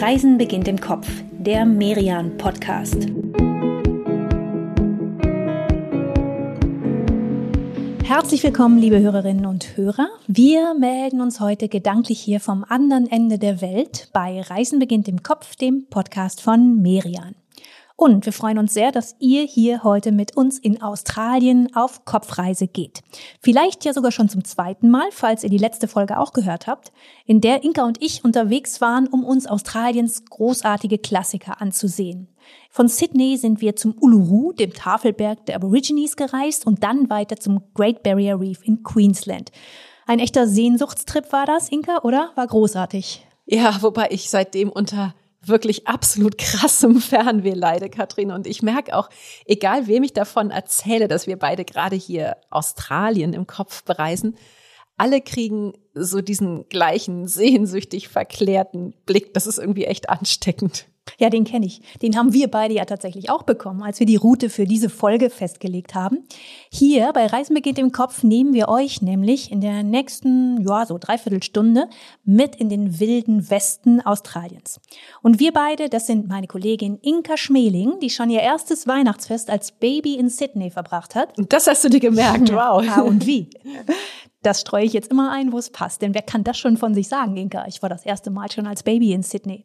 Reisen beginnt im Kopf, der Merian Podcast. Herzlich willkommen, liebe Hörerinnen und Hörer. Wir melden uns heute gedanklich hier vom anderen Ende der Welt bei Reisen beginnt im Kopf, dem Podcast von Merian. Und wir freuen uns sehr, dass ihr hier heute mit uns in Australien auf Kopfreise geht. Vielleicht ja sogar schon zum zweiten Mal, falls ihr die letzte Folge auch gehört habt, in der Inka und ich unterwegs waren, um uns Australiens großartige Klassiker anzusehen. Von Sydney sind wir zum Uluru, dem Tafelberg der Aborigines, gereist und dann weiter zum Great Barrier Reef in Queensland. Ein echter Sehnsuchtstrip war das, Inka, oder? War großartig. Ja, wobei ich seitdem unter wirklich absolut krassem Fernweh leide, Katrin. Und ich merke auch, egal wem ich davon erzähle, dass wir beide gerade hier Australien im Kopf bereisen, alle kriegen so diesen gleichen sehnsüchtig verklärten Blick. Das ist irgendwie echt ansteckend. Ja, den kenne ich. Den haben wir beide ja tatsächlich auch bekommen, als wir die Route für diese Folge festgelegt haben. Hier bei Reisen beginnt im Kopf nehmen wir euch nämlich in der nächsten, ja, so dreiviertel Stunde mit in den wilden Westen Australiens. Und wir beide, das sind meine Kollegin Inka Schmeling, die schon ihr erstes Weihnachtsfest als Baby in Sydney verbracht hat. Und das hast du dir gemerkt, wow. Ja, und wie? Das streue ich jetzt immer ein, wo es passt. Denn wer kann das schon von sich sagen, Inka? Ich war das erste Mal schon als Baby in Sydney.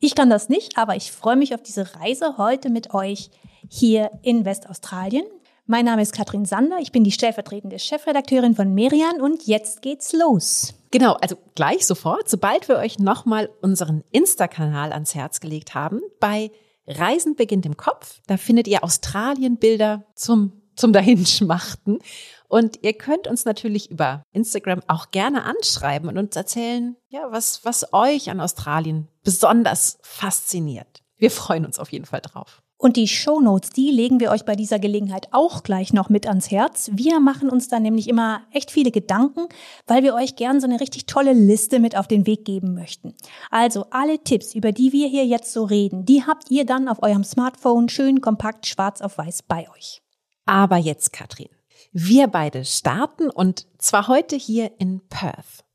Ich kann das nicht, aber ich freue mich auf diese Reise heute mit euch hier in Westaustralien. Mein Name ist Katrin Sander, ich bin die stellvertretende Chefredakteurin von Merian und jetzt geht's los. Genau, also gleich sofort, sobald wir euch nochmal unseren Insta-Kanal ans Herz gelegt haben, bei Reisen beginnt im Kopf, da findet ihr Australien-Bilder zum, zum Dahinschmachten. Und ihr könnt uns natürlich über Instagram auch gerne anschreiben und uns erzählen, ja, was, was euch an Australien besonders fasziniert. Wir freuen uns auf jeden Fall drauf. Und die Shownotes, die legen wir euch bei dieser Gelegenheit auch gleich noch mit ans Herz. Wir machen uns da nämlich immer echt viele Gedanken, weil wir euch gern so eine richtig tolle Liste mit auf den Weg geben möchten. Also alle Tipps, über die wir hier jetzt so reden, die habt ihr dann auf eurem Smartphone schön kompakt schwarz auf weiß bei euch. Aber jetzt, Katrin, wir beide starten und zwar heute hier in Perth.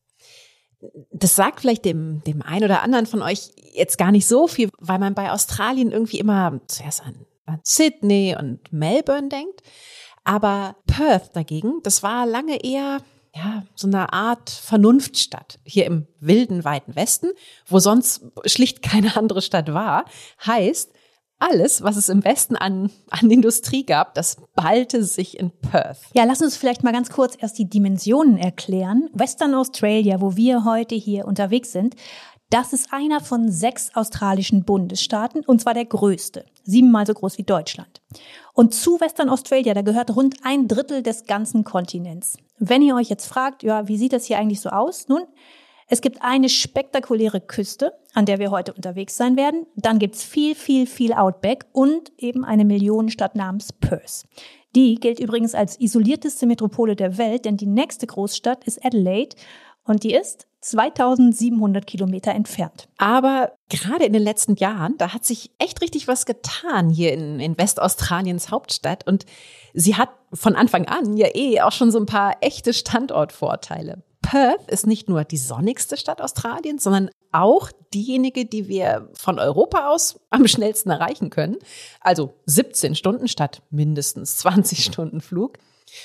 Das sagt vielleicht dem, dem einen oder anderen von euch jetzt gar nicht so viel, weil man bei Australien irgendwie immer zuerst an, an Sydney und Melbourne denkt. Aber Perth dagegen, das war lange eher ja, so eine Art Vernunftstadt hier im wilden, weiten Westen, wo sonst schlicht keine andere Stadt war. Heißt, alles, was es im Westen an, an Industrie gab, das ballte sich in Perth. Ja, lass uns vielleicht mal ganz kurz erst die Dimensionen erklären. Western Australia, wo wir heute hier unterwegs sind, das ist einer von sechs australischen Bundesstaaten und zwar der größte, siebenmal so groß wie Deutschland. Und zu Western Australia, da gehört rund ein Drittel des ganzen Kontinents. Wenn ihr euch jetzt fragt, ja, wie sieht das hier eigentlich so aus? Nun, es gibt eine spektakuläre Küste, an der wir heute unterwegs sein werden. Dann gibt's viel, viel, viel Outback und eben eine Millionenstadt namens Perth. Die gilt übrigens als isolierteste Metropole der Welt, denn die nächste Großstadt ist Adelaide und die ist 2700 Kilometer entfernt. Aber gerade in den letzten Jahren, da hat sich echt richtig was getan hier in, in Westaustraliens Hauptstadt und sie hat von Anfang an ja eh auch schon so ein paar echte Standortvorteile. Perth ist nicht nur die sonnigste Stadt Australiens, sondern auch diejenige, die wir von Europa aus am schnellsten erreichen können. Also 17 Stunden statt mindestens 20 Stunden Flug.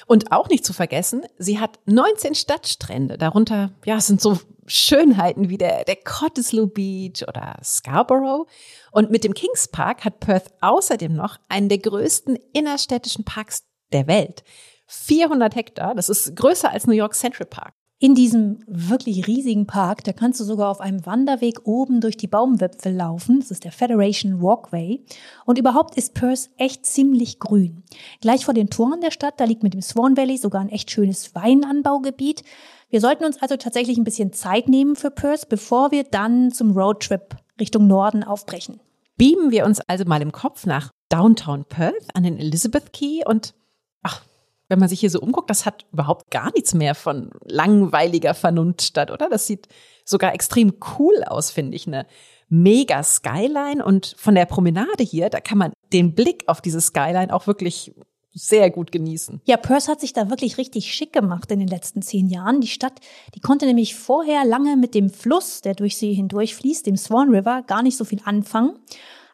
Und auch nicht zu vergessen, sie hat 19 Stadtstrände. Darunter, ja, sind so Schönheiten wie der, der Cottesloe Beach oder Scarborough. Und mit dem Kings Park hat Perth außerdem noch einen der größten innerstädtischen Parks der Welt. 400 Hektar, das ist größer als New York Central Park. In diesem wirklich riesigen Park, da kannst du sogar auf einem Wanderweg oben durch die Baumwipfel laufen. Das ist der Federation Walkway. Und überhaupt ist Perth echt ziemlich grün. Gleich vor den Toren der Stadt, da liegt mit dem Swan Valley sogar ein echt schönes Weinanbaugebiet. Wir sollten uns also tatsächlich ein bisschen Zeit nehmen für Perth, bevor wir dann zum Roadtrip Richtung Norden aufbrechen. Beamen wir uns also mal im Kopf nach Downtown Perth an den Elizabeth Key und wenn man sich hier so umguckt, das hat überhaupt gar nichts mehr von langweiliger Vernunftstadt, oder? Das sieht sogar extrem cool aus, finde ich. Eine mega Skyline und von der Promenade hier, da kann man den Blick auf diese Skyline auch wirklich sehr gut genießen. Ja, Perth hat sich da wirklich richtig schick gemacht in den letzten zehn Jahren. Die Stadt, die konnte nämlich vorher lange mit dem Fluss, der durch sie hindurchfließt, dem Swan River, gar nicht so viel anfangen.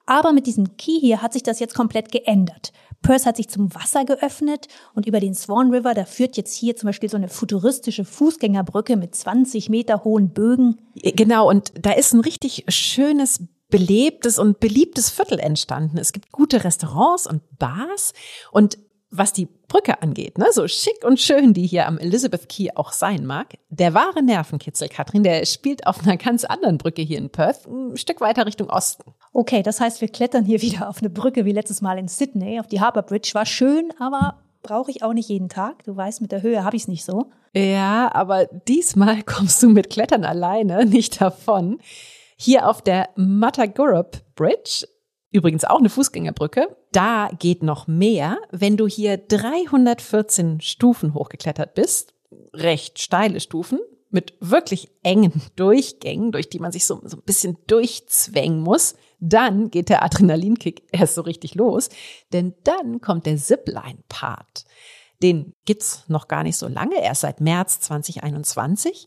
Aber mit diesem Key hier hat sich das jetzt komplett geändert. Perth hat sich zum Wasser geöffnet und über den Swan River, da führt jetzt hier zum Beispiel so eine futuristische Fußgängerbrücke mit 20 Meter hohen Bögen. Genau, und da ist ein richtig schönes belebtes und beliebtes Viertel entstanden. Es gibt gute Restaurants und Bars und was die Brücke angeht, ne, so schick und schön die hier am Elizabeth Key auch sein mag, der wahre Nervenkitzel, Katrin, der spielt auf einer ganz anderen Brücke hier in Perth, ein Stück weiter Richtung Osten. Okay, das heißt, wir klettern hier wieder auf eine Brücke wie letztes Mal in Sydney, auf die Harbour Bridge. War schön, aber brauche ich auch nicht jeden Tag. Du weißt, mit der Höhe habe ich es nicht so. Ja, aber diesmal kommst du mit Klettern alleine nicht davon. Hier auf der Matagorop Bridge, übrigens auch eine Fußgängerbrücke, da geht noch mehr, wenn du hier 314 Stufen hochgeklettert bist, recht steile Stufen, mit wirklich engen Durchgängen, durch die man sich so, so ein bisschen durchzwängen muss, dann geht der Adrenalinkick erst so richtig los, denn dann kommt der Zipline-Part. Den gibt's noch gar nicht so lange, erst seit März 2021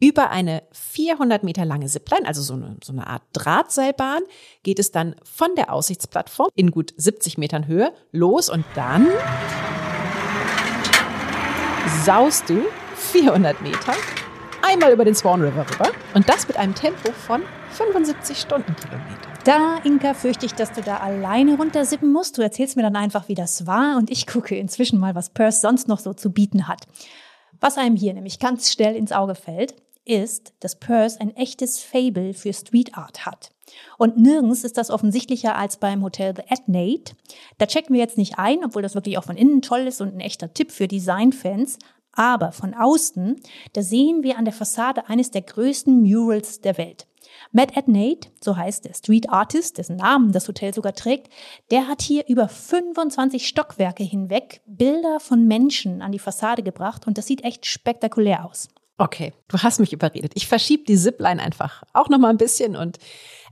über eine 400 Meter lange Zipline, also so eine, so eine Art Drahtseilbahn, geht es dann von der Aussichtsplattform in gut 70 Metern Höhe los und dann saust du 400 Meter einmal über den Swan River rüber und das mit einem Tempo von 75 Stundenkilometer. Da, Inka, fürchte ich, dass du da alleine runtersippen musst. Du erzählst mir dann einfach, wie das war und ich gucke inzwischen mal, was Perth sonst noch so zu bieten hat. Was einem hier nämlich ganz schnell ins Auge fällt, ist, dass Perth ein echtes Fable für Street Art hat. Und nirgends ist das offensichtlicher als beim Hotel The Adnate. Da checken wir jetzt nicht ein, obwohl das wirklich auch von innen toll ist und ein echter Tipp für Designfans. Aber von außen, da sehen wir an der Fassade eines der größten Murals der Welt. Matt Adnate, so heißt der Street Artist, dessen Namen das Hotel sogar trägt, der hat hier über 25 Stockwerke hinweg Bilder von Menschen an die Fassade gebracht und das sieht echt spektakulär aus. Okay, du hast mich überredet. Ich verschiebe die Zipline einfach auch noch mal ein bisschen und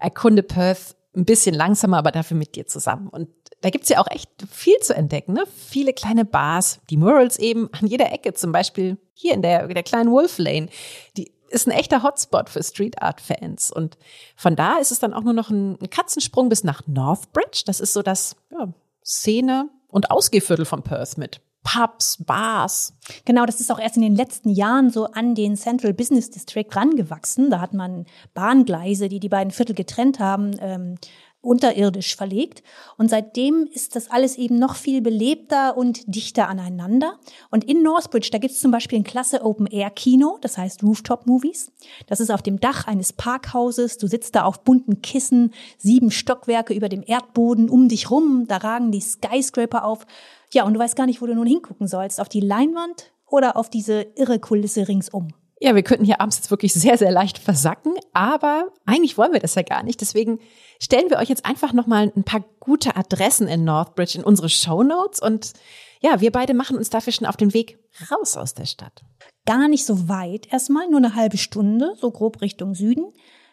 erkunde Perth ein bisschen langsamer, aber dafür mit dir zusammen. Und da gibt's ja auch echt viel zu entdecken. Ne? Viele kleine Bars, die Murals eben an jeder Ecke, zum Beispiel hier in der, der kleinen Wolf Lane. Die ist ein echter Hotspot für Street Art Fans. Und von da ist es dann auch nur noch ein, Katzensprung bis nach Northbridge. Das ist so das ja, Szene- und Ausgehviertel von Perth mit Pubs, Bars. Genau, das ist auch erst in den letzten Jahren so an den Central Business District rangewachsen. Da hat man Bahngleise, die die beiden Viertel getrennt haben, ähm, unterirdisch verlegt. Und seitdem ist das alles eben noch viel belebter und dichter aneinander. Und in Northbridge, da gibt es zum Beispiel ein klasse Open-Air-Kino, das heißt Rooftop-Movies. Das ist auf dem Dach eines Parkhauses. Du sitzt da auf bunten Kissen, sieben Stockwerke über dem Erdboden um dich rum. Da ragen die Skyscraper auf. Ja, und du weißt gar nicht, wo du nun hingucken sollst. Auf die Leinwand oder auf diese irre Kulisse ringsum. Ja, wir könnten hier abends jetzt wirklich sehr, sehr leicht versacken, aber eigentlich wollen wir das ja gar nicht. Deswegen stellen wir euch jetzt einfach nochmal ein paar gute Adressen in Northbridge in unsere Show Notes und ja, wir beide machen uns dafür schon auf den Weg raus aus der Stadt. Gar nicht so weit, erstmal nur eine halbe Stunde, so grob Richtung Süden,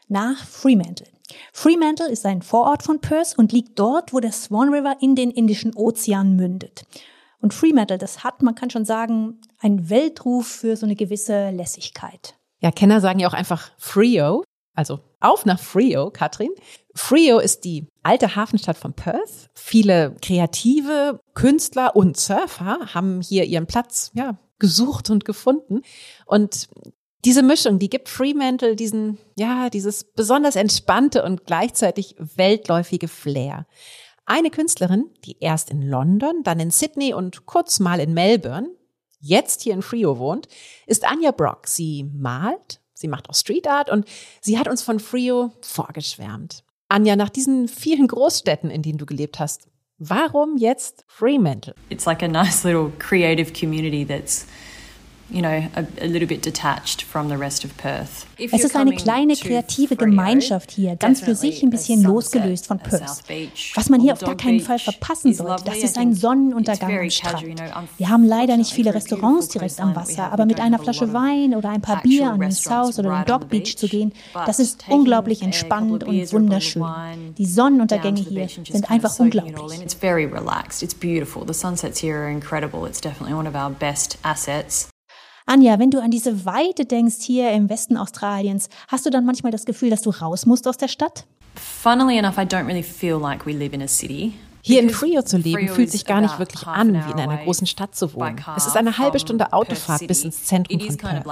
nach Fremantle. Fremantle ist ein Vorort von Perth und liegt dort, wo der Swan River in den Indischen Ozean mündet. Und Fremantle, das hat, man kann schon sagen, einen Weltruf für so eine gewisse Lässigkeit. Ja, Kenner sagen ja auch einfach Frio, also auf nach Frio, Katrin. Frio ist die alte Hafenstadt von Perth. Viele kreative Künstler und Surfer haben hier ihren Platz, ja, gesucht und gefunden. Und diese Mischung, die gibt Fremantle diesen, ja, dieses besonders entspannte und gleichzeitig weltläufige Flair. Eine Künstlerin, die erst in London, dann in Sydney und kurz mal in Melbourne, jetzt hier in Frio wohnt, ist Anja Brock. Sie malt, sie macht auch Street Art und sie hat uns von Frio vorgeschwärmt. Anja, nach diesen vielen Großstädten, in denen du gelebt hast, warum jetzt Fremantle? It's like a nice little creative community that's Es ist eine kleine kreative Gemeinschaft hier, ganz für sich ein bisschen losgelöst von Perth. Was man hier auf gar keinen Fall verpassen sollte, das ist ein Sonnenuntergang am Strand. Wir haben leider nicht viele Restaurants direkt am Wasser, aber mit einer Flasche Wein oder ein paar Bier an den South oder den Dog Beach zu gehen, das ist unglaublich entspannend und wunderschön. Die Sonnenuntergänge hier sind einfach unglaublich. It's very relaxed. It's beautiful. The sunsets here are incredible. It's definitely one of our best assets. Anja, wenn du an diese Weite denkst hier im Westen Australiens, hast du dann manchmal das Gefühl, dass du raus musst aus der Stadt? Funnily enough, I don't really feel like we live in a city. Hier in Frio zu leben fühlt sich gar nicht wirklich an, wie in einer großen Stadt zu wohnen. Es ist eine halbe Stunde Autofahrt bis ins Zentrum von Perth.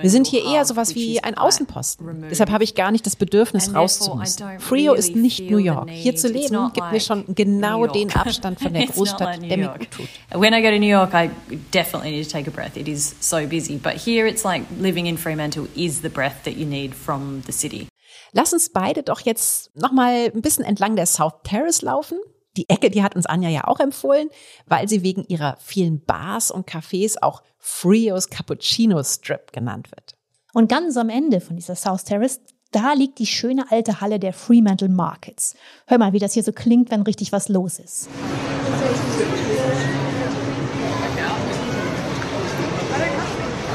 Wir sind hier eher sowas wie ein Außenposten. Deshalb habe ich gar nicht das Bedürfnis, rauszumüssen. Frio ist nicht New York. Hier zu leben gibt mir schon genau den Abstand von der Großstadt, der mir gut tut. When I go to New York, I definitely need to take a breath. It is so busy. But here it's like living in Fremantle is the breath that you need from the city. Lass uns beide doch jetzt nochmal ein bisschen entlang der South Terrace laufen. Die Ecke, die hat uns Anja ja auch empfohlen, weil sie wegen ihrer vielen Bars und Cafés auch Frios Cappuccino Strip genannt wird. Und ganz am Ende von dieser South Terrace, da liegt die schöne alte Halle der Fremantle Markets. Hör mal, wie das hier so klingt, wenn richtig was los ist.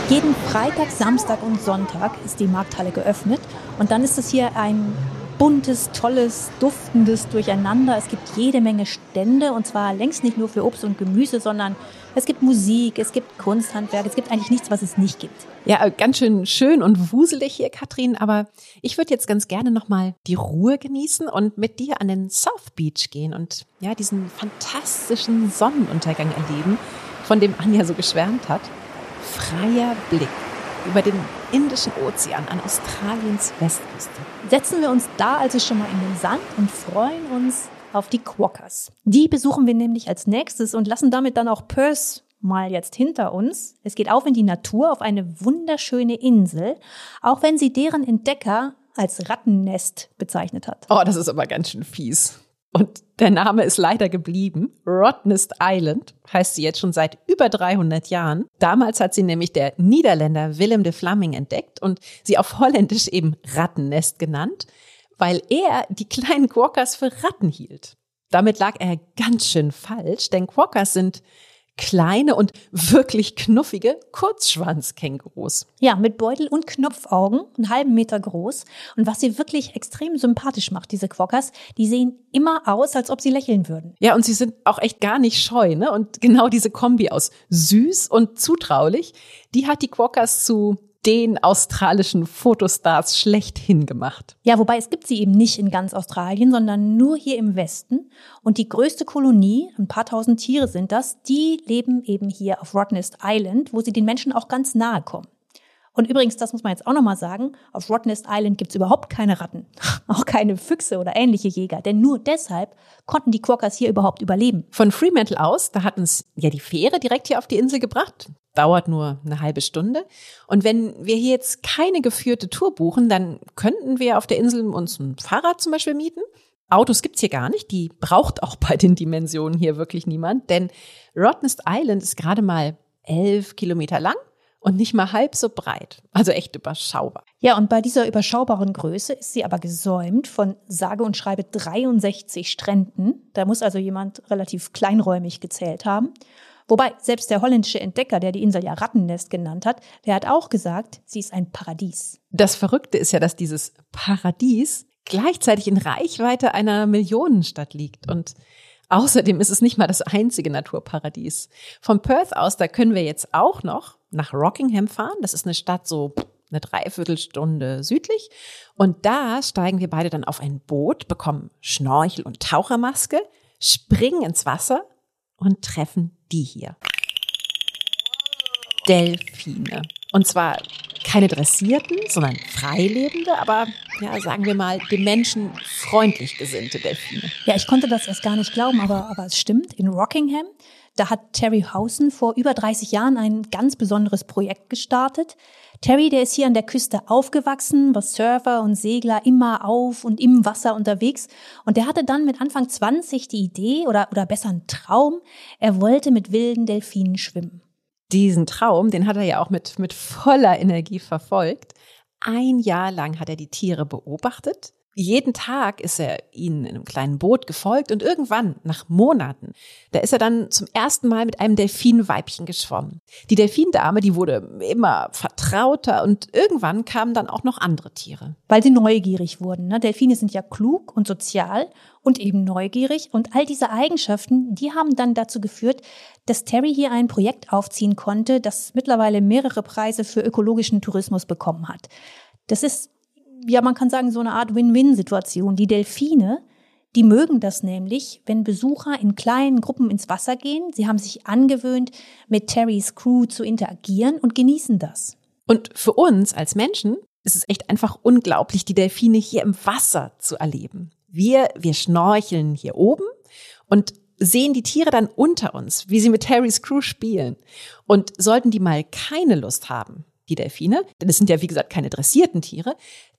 Jeden Freitag, Samstag und Sonntag ist die Markthalle geöffnet und dann ist es hier ein buntes, tolles, duftendes Durcheinander. Es gibt jede Menge Stände und zwar längst nicht nur für Obst und Gemüse, sondern es gibt Musik, es gibt Kunsthandwerk, es gibt eigentlich nichts, was es nicht gibt. Ja, ganz schön schön und wuselig hier, Katrin, aber ich würde jetzt ganz gerne nochmal die Ruhe genießen und mit dir an den South Beach gehen und ja, diesen fantastischen Sonnenuntergang erleben, von dem Anja so geschwärmt hat. Freier Blick über den Indischen Ozean an Australiens Westküste. Setzen wir uns da also schon mal in den Sand und freuen uns auf die Quokkas. Die besuchen wir nämlich als nächstes und lassen damit dann auch Perth mal jetzt hinter uns. Es geht auf in die Natur auf eine wunderschöne Insel, auch wenn sie deren Entdecker als Rattennest bezeichnet hat. Oh, das ist aber ganz schön fies. Und der Name ist leider geblieben. Rottnest Island heißt sie jetzt schon seit über 300 Jahren. Damals hat sie nämlich der Niederländer Willem de Vlaming entdeckt und sie auf Holländisch eben Rattennest genannt, weil er die kleinen Quokkas für Ratten hielt. Damit lag er ganz schön falsch, denn Quokkas sind kleine und wirklich knuffige Kurzschwanzkängurus. Ja, mit Beutel und Knopfaugen, einen halben Meter groß. Und was sie wirklich extrem sympathisch macht, diese Quokkas, die sehen immer aus, als ob sie lächeln würden. Ja, und sie sind auch echt gar nicht scheu, ne? Und genau diese Kombi aus süß und zutraulich, die hat die Quokkas zu den australischen Fotostars schlechthin gemacht. Ja, wobei es gibt sie eben nicht in ganz Australien, sondern nur hier im Westen. Und die größte Kolonie, ein paar tausend Tiere sind das, die leben eben hier auf Rottnest Island, wo sie den Menschen auch ganz nahe kommen. Und übrigens, das muss man jetzt auch nochmal sagen, auf Rottnest Island gibt's überhaupt keine Ratten, auch keine Füchse oder ähnliche Jäger, denn nur deshalb konnten die Quokkas hier überhaupt überleben. Von Fremantle aus, da hat uns ja die Fähre direkt hier auf die Insel gebracht. Dauert nur eine halbe Stunde. Und wenn wir hier jetzt keine geführte Tour buchen, dann könnten wir auf der Insel uns ein Fahrrad zum Beispiel mieten. Autos gibt's hier gar nicht, die braucht auch bei den Dimensionen hier wirklich niemand, denn Rottnest Island ist gerade mal elf Kilometer lang und nicht mal halb so breit. Also echt überschaubar. Ja, und bei dieser überschaubaren Größe ist sie aber gesäumt von sage und schreibe 63 Stränden. Da muss also jemand relativ kleinräumig gezählt haben. Wobei selbst der holländische Entdecker, der die Insel ja Rattennest genannt hat, der hat auch gesagt, sie ist ein Paradies. Das Verrückte ist ja, dass dieses Paradies gleichzeitig in Reichweite einer Millionenstadt liegt und Außerdem ist es nicht mal das einzige Naturparadies. Von Perth aus, da können wir jetzt auch noch nach Rockingham fahren. Das ist eine Stadt so eine Dreiviertelstunde südlich. Und da steigen wir beide dann auf ein Boot, bekommen Schnorchel und Tauchermaske, springen ins Wasser und treffen die hier. Delfine. Und zwar keine dressierten, sondern freilebende, aber ja, sagen wir mal, dem Menschen freundlich gesinnte Delfine. Ja, ich konnte das erst gar nicht glauben, aber, aber es stimmt. In Rockingham, da hat Terry Hausen vor über 30 Jahren ein ganz besonderes Projekt gestartet. Terry, der ist hier an der Küste aufgewachsen, war Surfer und Segler immer auf und im Wasser unterwegs. Und der hatte dann mit Anfang 20 die Idee oder, oder besser einen Traum, er wollte mit wilden Delfinen schwimmen. diesen Traum, den hat er ja auch mit, mit voller Energie verfolgt. Ein Jahr lang hat er die Tiere beobachtet jeden Tag ist er ihnen in einem kleinen Boot gefolgt und irgendwann, nach Monaten, da ist er dann zum ersten Mal mit einem Delfinweibchen geschwommen. Die Delfindame, die wurde immer vertrauter und irgendwann kamen dann auch noch andere Tiere. Weil sie neugierig wurden. Ne? Delfine sind ja klug und sozial und eben neugierig und all diese Eigenschaften, die haben dann dazu geführt, dass Terry hier ein Projekt aufziehen konnte, das mittlerweile mehrere Preise für ökologischen Tourismus bekommen hat. Das ist ja, man kann sagen, so eine Art Win-Win-Situation. Die Delfine, die mögen das nämlich, wenn Besucher in kleinen Gruppen ins Wasser gehen. Sie haben sich angewöhnt, mit Terrys Crew zu interagieren und genießen das. Und für uns als Menschen ist es echt einfach unglaublich, die Delfine hier im Wasser zu erleben. Wir, wir schnorcheln hier oben und sehen die Tiere dann unter uns, wie sie mit Terrys Crew spielen. Und sollten die mal keine Lust haben, die Delfine, denn es sind ja wie gesagt keine dressierten Tiere,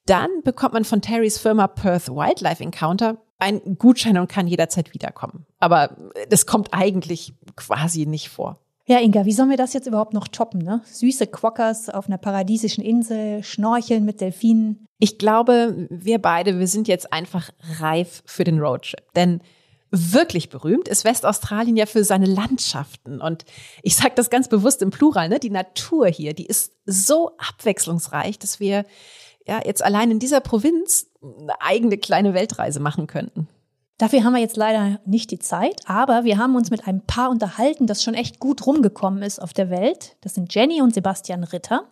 dann bekommt man von Terrys Firma Perth Wildlife Encounter einen Gutschein und kann jederzeit wiederkommen. Aber das kommt eigentlich quasi nicht vor. Ja, Inga, wie sollen wir das jetzt überhaupt noch toppen? Ne? Süße Quokkas auf einer paradiesischen Insel, Schnorcheln mit Delfinen. Ich glaube, wir beide, wir sind jetzt einfach reif für den Roadtrip. Denn wirklich berühmt ist Westaustralien ja für seine Landschaften. Und ich sage das ganz bewusst im Plural, ne? die Natur hier, die ist so abwechslungsreich, dass wir ja jetzt allein in dieser Provinz eine eigene kleine Weltreise machen könnten. Dafür haben wir jetzt leider nicht die Zeit, aber wir haben uns mit einem Paar unterhalten, das schon echt gut rumgekommen ist auf der Welt. Das sind Jenny und Sebastian Ritter.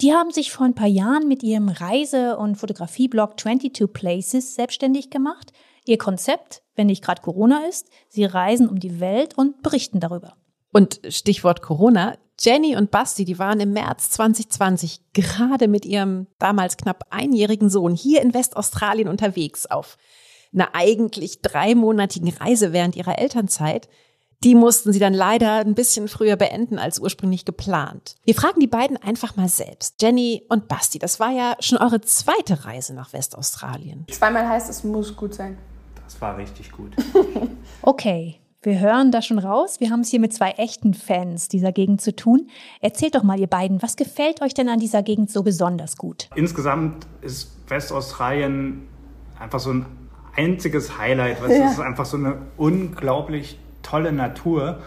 Die haben sich vor ein paar Jahren mit ihrem Reise- und Fotografieblog 22 Places selbstständig gemacht. Ihr Konzept, wenn nicht gerade Corona ist, sie reisen um die Welt und berichten darüber. Und Stichwort Corona, Jenny und Basti, die waren im März 2020 gerade mit ihrem damals knapp einjährigen Sohn hier in Westaustralien unterwegs auf einer eigentlich dreimonatigen Reise während ihrer Elternzeit. Die mussten sie dann leider ein bisschen früher beenden als ursprünglich geplant. Wir fragen die beiden einfach mal selbst. Jenny und Basti, das war ja schon eure zweite Reise nach Westaustralien. Zweimal heißt, es muss gut sein. Das war richtig gut. okay, wir hören da schon raus. Wir haben es hier mit zwei echten Fans dieser Gegend zu tun. Erzählt doch mal, ihr beiden, was gefällt euch denn an dieser Gegend so besonders gut? Insgesamt ist Westaustralien einfach so ein einziges Highlight. Es ja. ist einfach so eine unglaublich tolle Natur.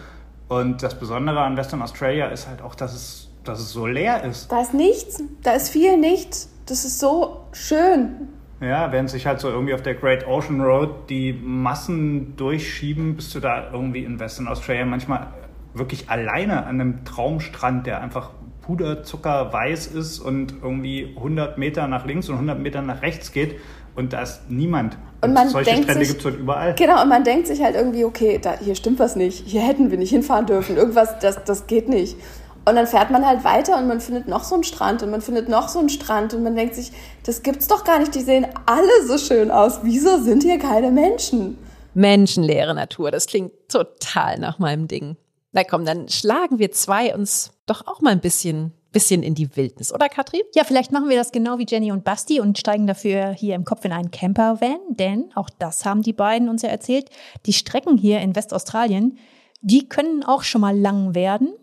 Und das Besondere an Western Australia ist halt auch, dass es, dass es so leer ist. Da ist nichts, da ist viel nichts. Das ist so schön. Ja, während sich halt so irgendwie auf der Great Ocean Road die Massen durchschieben, bist du da irgendwie in Western Australia manchmal wirklich alleine an einem Traumstrand, der einfach puderzuckerweiß ist und irgendwie 100 Meter nach links und 100 Meter nach rechts geht und da ist niemand. Und, man solche denkt Strände gibt es halt überall. Genau, und man denkt sich halt irgendwie, okay, da, hier stimmt was nicht, hier hätten wir nicht hinfahren dürfen, irgendwas, das, das geht nicht. Und dann fährt man halt weiter und man findet noch so einen Strand und man findet noch so einen Strand und man denkt sich, das gibt's doch gar nicht, die sehen alle so schön aus. Wieso sind hier keine Menschen? Menschenleere Natur, das klingt total nach meinem Ding. Na komm, dann schlagen wir zwei uns doch auch mal ein bisschen bisschen in die Wildnis, oder Katrin? Ja, vielleicht machen wir das genau wie Jenny und Basti und steigen dafür hier im Kopf in einen Campervan, denn auch das haben die beiden uns ja erzählt. Die Strecken hier in Westaustralien, die können auch schon mal lang werden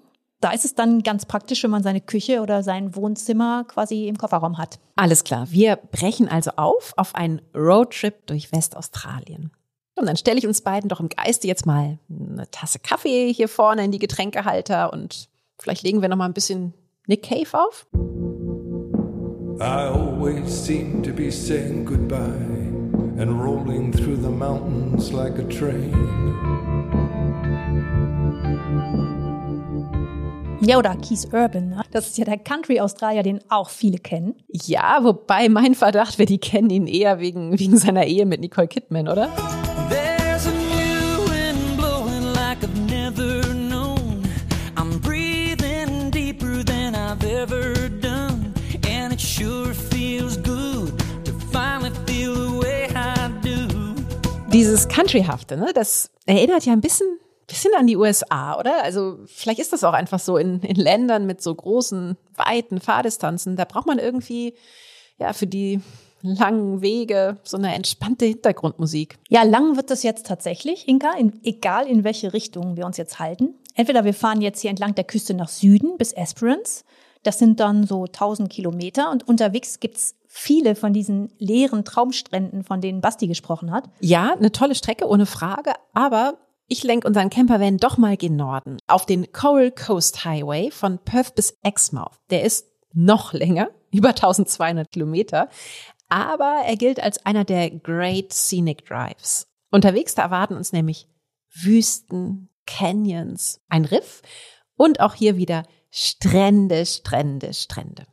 da ist es dann ganz praktisch, wenn man seine Küche oder sein Wohnzimmer quasi im Kofferraum hat. Alles klar. Wir brechen also auf auf einen Roadtrip durch Westaustralien. Und dann stelle ich uns beiden doch im Geiste jetzt mal eine Tasse Kaffee hier vorne in die Getränkehalter und vielleicht legen wir noch mal ein bisschen Nick Cave auf. I always seem to be saying goodbye and rolling through the mountains like a train. Ja, oder Keith Urban. Ne? Das ist ja der Country-Australier, den auch viele kennen. Ja, wobei mein Verdacht wäre, die kennen ihn eher wegen, wegen seiner Ehe mit Nicole Kidman, oder? Dieses Countryhafte, ne, das erinnert ja ein bisschen bisschen an die USA, oder? Also vielleicht ist das auch einfach so in, in Ländern mit so großen, weiten Fahrdistanzen. Da braucht man irgendwie, ja, für die, langen Wege, so eine entspannte Hintergrundmusik. Ja, lang wird es jetzt tatsächlich, Inka, in, egal in welche Richtung wir uns jetzt halten. Entweder wir fahren jetzt hier entlang der Küste nach Süden bis Esperance. Das sind dann so 1000 Kilometer und unterwegs gibt's viele von diesen leeren Traumstränden, von denen Basti gesprochen hat. Ja, eine tolle Strecke, ohne Frage. Aber ich lenke unseren Campervan doch mal gen Norden auf den Coral Coast Highway von Perth bis Exmouth. Der ist noch länger, über 1200 Kilometer, aber er gilt als einer der Great Scenic Drives. Unterwegs da erwarten uns nämlich Wüsten, Canyons, ein Riff und auch hier wieder Strände, Strände, Strände.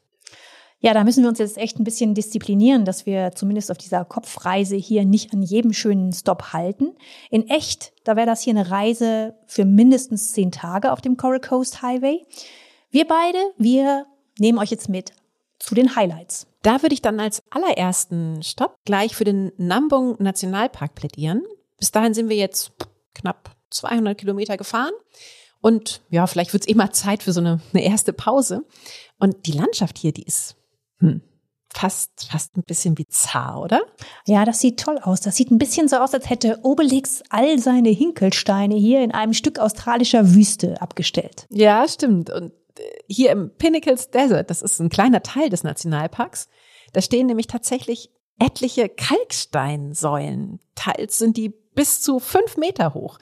Ja, da müssen wir uns jetzt echt ein bisschen disziplinieren, dass wir zumindest auf dieser Kopfreise hier nicht an jedem schönen Stop halten. In echt, da wäre das hier eine Reise für mindestens zehn Tage auf dem Coral Coast Highway. Wir beide, wir nehmen euch jetzt mit zu den Highlights. Da würde ich dann als allerersten Stopp gleich für den Nambong Nationalpark plädieren. Bis dahin sind wir jetzt knapp 200 Kilometer gefahren. Und ja, vielleicht wird es immer Zeit für so eine, eine erste Pause. Und die Landschaft hier, die ist hm. Fast, fast ein bisschen bizarr, oder? Ja, das sieht toll aus. Das sieht ein bisschen so aus, als hätte Obelix all seine Hinkelsteine hier in einem Stück australischer Wüste abgestellt. Ja, stimmt. Und äh, hier im Pinnacles Desert, das ist ein kleiner Teil des Nationalparks, da stehen nämlich tatsächlich etliche Kalksteinsäulen. Teils sind die bis zu fünf Meter hoch.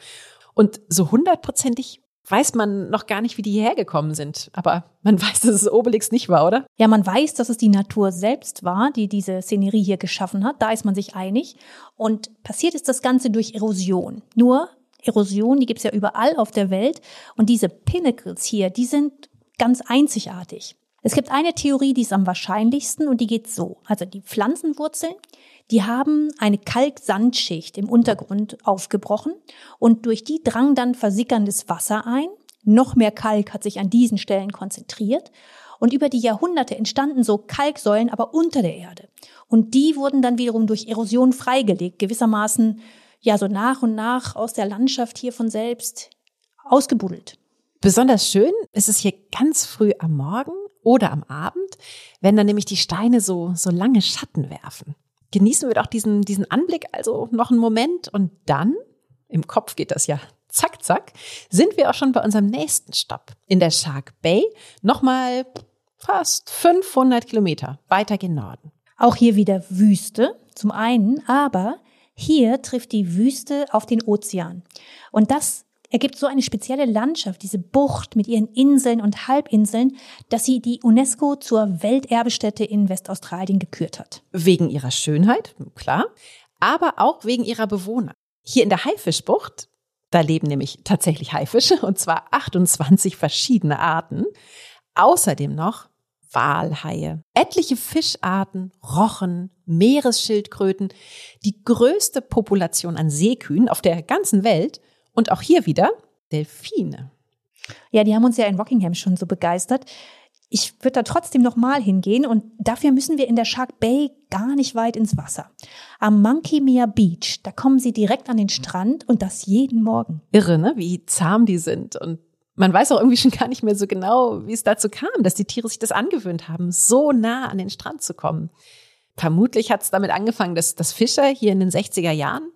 Und so hundertprozentig weiß man noch gar nicht, wie die hierher gekommen sind. Aber man weiß, dass es Obelix nicht war, oder? Ja, man weiß, dass es die Natur selbst war, die diese Szenerie hier geschaffen hat. Da ist man sich einig. Und passiert ist das Ganze durch Erosion. Nur Erosion, die gibt's ja überall auf der Welt. Und diese Pinnacles hier, die sind ganz einzigartig. Es gibt eine Theorie, die ist am wahrscheinlichsten und die geht so. Also die Pflanzenwurzeln, die haben eine Kalksandschicht im Untergrund aufgebrochen und durch die drang dann versickerndes Wasser ein. Noch mehr Kalk hat sich an diesen Stellen konzentriert und über die Jahrhunderte entstanden so Kalksäulen aber unter der Erde. Und die wurden dann wiederum durch Erosion freigelegt, gewissermaßen ja so nach und nach aus der Landschaft hier von selbst ausgebuddelt. Besonders schön ist es hier ganz früh am Morgen oder am Abend, wenn dann nämlich die Steine so, so lange Schatten werfen genießen wir doch diesen, diesen Anblick also noch einen Moment und dann, im Kopf geht das ja zack, zack, sind wir auch schon bei unserem nächsten Stopp in der Shark Bay, nochmal fast 500 Kilometer weiter gen Norden. Auch hier wieder Wüste zum einen, aber hier trifft die Wüste auf den Ozean. Und das ergibt so eine spezielle Landschaft, diese Bucht mit ihren Inseln und Halbinseln, dass sie die UNESCO zur Welterbestätte in Westaustralien gekürt hat. Wegen ihrer Schönheit, klar, aber auch wegen ihrer Bewohner. Hier in der Haifischbucht, da leben nämlich tatsächlich Haifische, und zwar 28 verschiedene Arten. Außerdem noch Walhaie, etliche Fischarten, Rochen, Meeresschildkröten, die größte Population an Seekühen auf der ganzen Welt und auch hier wieder Delfine. Ja, die haben uns ja in Rockingham schon so begeistert. Ich würde da trotzdem noch mal hingehen und dafür müssen wir in der Shark Bay gar nicht weit ins Wasser. Am Monkey Mia Beach, da kommen sie direkt an den Strand und das jeden Morgen. Irre, ne? Wie zahm die sind und man weiß auch irgendwie schon gar nicht mehr so genau, wie es dazu kam, dass die Tiere sich das angewöhnt haben, so nah an den Strand zu kommen. Vermutlich hat es damit angefangen, dass, dass Fischer hier in den 60er Jahren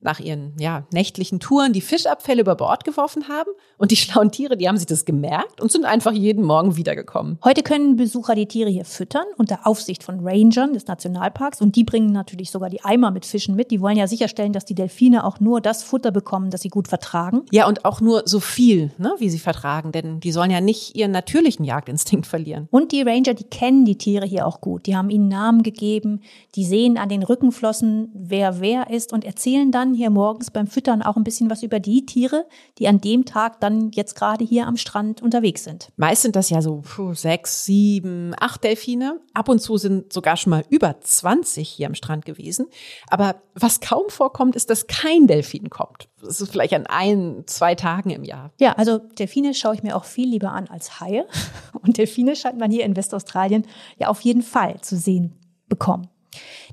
nach ihren ja, nächtlichen Touren die Fischabfälle über Bord geworfen haben. Und die schlauen Tiere, die haben sich das gemerkt und sind einfach jeden Morgen wiedergekommen. Heute können Besucher die Tiere hier füttern unter Aufsicht von Rangern des Nationalparks. Und die bringen natürlich sogar die Eimer mit Fischen mit. Die wollen ja sicherstellen, dass die Delfine auch nur das Futter bekommen, das sie gut vertragen. Ja, und auch nur so viel, ne, wie sie vertragen. Denn die sollen ja nicht ihren natürlichen Jagdinstinkt verlieren. Und die Ranger, die kennen die Tiere hier auch gut. Die haben ihnen Namen gegeben. Die sehen an den Rückenflossen, wer wer ist und erzählen dann, hier morgens beim Füttern auch ein bisschen was über die Tiere, die an dem Tag dann jetzt gerade hier am Strand unterwegs sind. Meist sind das ja so sechs, sieben, acht Delfine. Ab und zu sind sogar schon mal über 20 hier am Strand gewesen. Aber was kaum vorkommt, ist, dass kein Delfin kommt. Das ist vielleicht an ein, zwei Tagen im Jahr. Ja, also Delfine schaue ich mir auch viel lieber an als Haie. Und Delfine scheint man hier in Westaustralien ja auf jeden Fall zu sehen bekommen.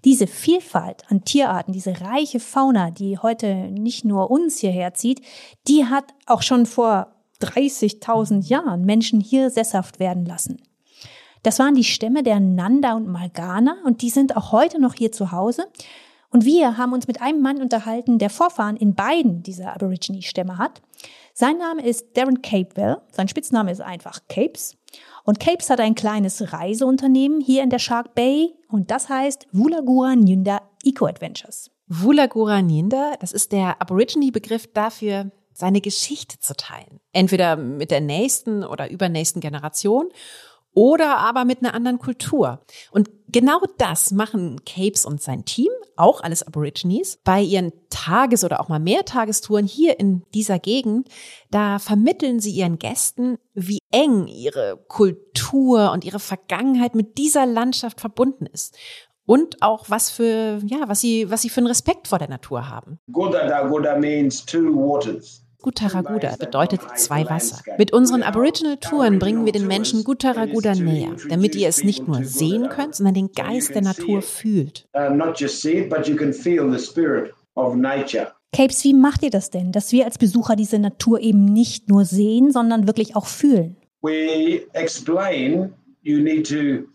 Diese Vielfalt an Tierarten, diese reiche Fauna, die heute nicht nur uns hierher zieht, die hat auch schon vor 30.000 Jahren Menschen hier sesshaft werden lassen. Das waren die Stämme der Nanda und Malgana und die sind auch heute noch hier zu Hause. Und wir haben uns mit einem Mann unterhalten, der Vorfahren in beiden dieser Aborigine-Stämme hat. Sein Name ist Darren Capewell. Sein Spitzname ist einfach Capes. Und Capes hat ein kleines Reiseunternehmen hier in der Shark Bay und das heißt Wulagura Nyunda Eco Adventures. Wulagura Nyunda, das ist der Aborigine-Begriff dafür, seine Geschichte zu teilen. Entweder mit der nächsten oder übernächsten Generation oder aber mit einer anderen Kultur. Und genau das machen Capes und sein Team, auch alles Aborigines, bei ihren Tages- oder auch mal Mehrtagestouren hier in dieser Gegend. Da vermitteln sie ihren Gästen, wie eng ihre Kultur und ihre Vergangenheit mit dieser Landschaft verbunden ist. Und auch was für, ja, was sie, was sie für einen Respekt vor der Natur haben. Goda da Goda means two waters. Gutaraguda bedeutet zwei Wasser. Mit unseren Aboriginal-Touren bringen wir den Menschen Gutaraguda näher, damit ihr es nicht nur sehen könnt, sondern den Geist der Natur fühlt. Capes, wie macht ihr das denn, dass wir als Besucher diese Natur eben nicht nur sehen, sondern wirklich auch fühlen? We explain you need to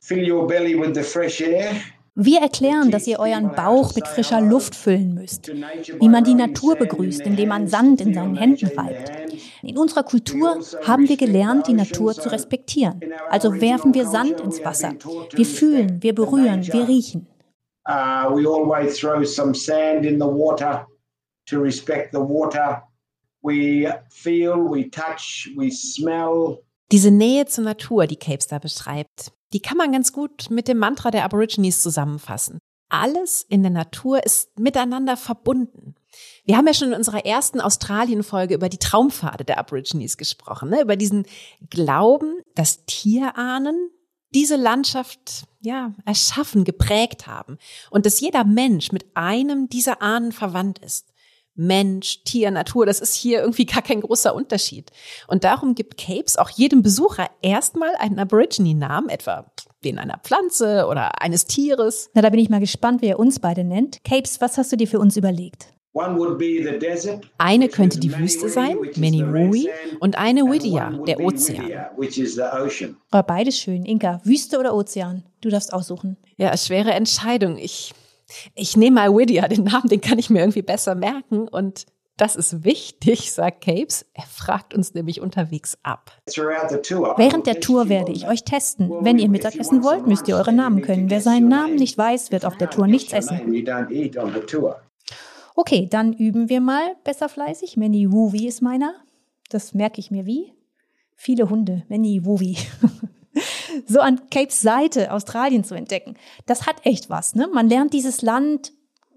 fill your belly with the fresh air wir erklären, dass ihr euren Bauch mit frischer Luft füllen müsst, wie man die Natur begrüßt, indem man Sand in seinen Händen reibt. In unserer Kultur haben wir gelernt, die Natur zu respektieren. Also werfen wir Sand ins Wasser. Wir fühlen, wir berühren, wir riechen. Uh, we always throw some sand in the water to respect the water. We feel, we touch, we smell. Diese Nähe zur Natur, die Capes da beschreibt, die kann man ganz gut mit dem Mantra der Aborigines zusammenfassen. Alles in der Natur ist miteinander verbunden. Wir haben ja schon in unserer ersten Australien-Folge über die Traumpfade der Aborigines gesprochen, ne? über diesen Glauben, dass Tierahnen diese Landschaft ja erschaffen, geprägt haben und dass jeder Mensch mit einem dieser Ahnen verwandt ist. Mensch, Tier, Natur, das ist hier irgendwie gar kein großer Unterschied. Und darum gibt Capes auch jedem Besucher erstmal einen Aborigine-Namen, etwa den einer Pflanze oder eines Tieres. Na, da bin ich mal gespannt, wie er uns beide nennt. Capes, was hast du dir für uns überlegt? Eine könnte die Wüste sein, Meniwui, und eine Widia, der Ozean. Aber beides schön. Inka, Wüste oder Ozean? Du darfst aussuchen. Ja, schwere Entscheidung. Ich ich nehme mal Widia, den Namen, den kann ich mir irgendwie besser merken und das ist wichtig, sagt Capes. Er fragt uns nämlich unterwegs ab. Während der Tour werde ich euch testen. Wenn ihr Mittagessen wollt, müsst ihr eure Namen können. Wer seinen Namen nicht weiß, wird auf der Tour nichts essen. Okay, dann üben wir mal besser fleißig. Manny Wuvi ist meiner. Das merke ich mir wie. Viele Hunde. Manny Wuvi. so an Capes Seite Australien zu entdecken. Das hat echt was. Ne? Man lernt dieses Land